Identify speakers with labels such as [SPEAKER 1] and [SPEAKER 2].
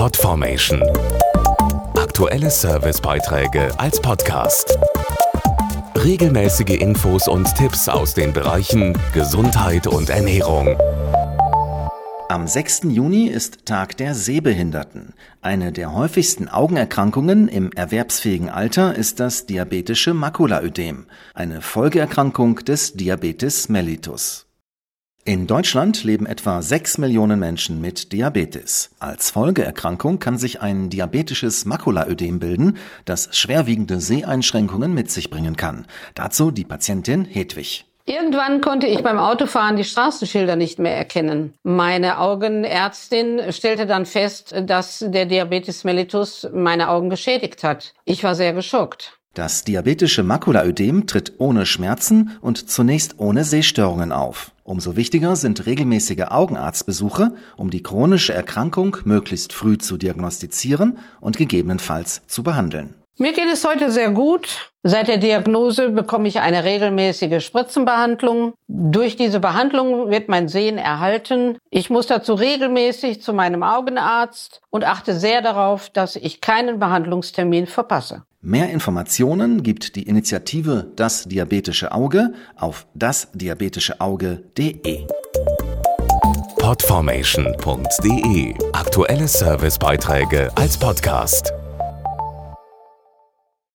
[SPEAKER 1] Podformation. Aktuelle Servicebeiträge als Podcast. Regelmäßige Infos und Tipps aus den Bereichen Gesundheit und Ernährung.
[SPEAKER 2] Am 6. Juni ist Tag der Sehbehinderten. Eine der häufigsten Augenerkrankungen im erwerbsfähigen Alter ist das diabetische Makulaödem, eine Folgeerkrankung des Diabetes mellitus. In Deutschland leben etwa 6 Millionen Menschen mit Diabetes. Als Folgeerkrankung kann sich ein diabetisches Makulaödem bilden, das schwerwiegende Seheinschränkungen mit sich bringen kann. Dazu die Patientin Hedwig.
[SPEAKER 3] Irgendwann konnte ich beim Autofahren die Straßenschilder nicht mehr erkennen. Meine Augenärztin stellte dann fest, dass der Diabetes mellitus meine Augen geschädigt hat. Ich war sehr geschockt.
[SPEAKER 2] Das diabetische Makulaödem tritt ohne Schmerzen und zunächst ohne Sehstörungen auf. Umso wichtiger sind regelmäßige Augenarztbesuche, um die chronische Erkrankung möglichst früh zu diagnostizieren und gegebenenfalls zu behandeln.
[SPEAKER 3] Mir geht es heute sehr gut. Seit der Diagnose bekomme ich eine regelmäßige Spritzenbehandlung. Durch diese Behandlung wird mein Sehen erhalten. Ich muss dazu regelmäßig zu meinem Augenarzt und achte sehr darauf, dass ich keinen Behandlungstermin verpasse.
[SPEAKER 2] Mehr Informationen gibt die Initiative Das Diabetische Auge auf dasdiabetischeauge.de.
[SPEAKER 1] Podformation.de Aktuelle Servicebeiträge als Podcast.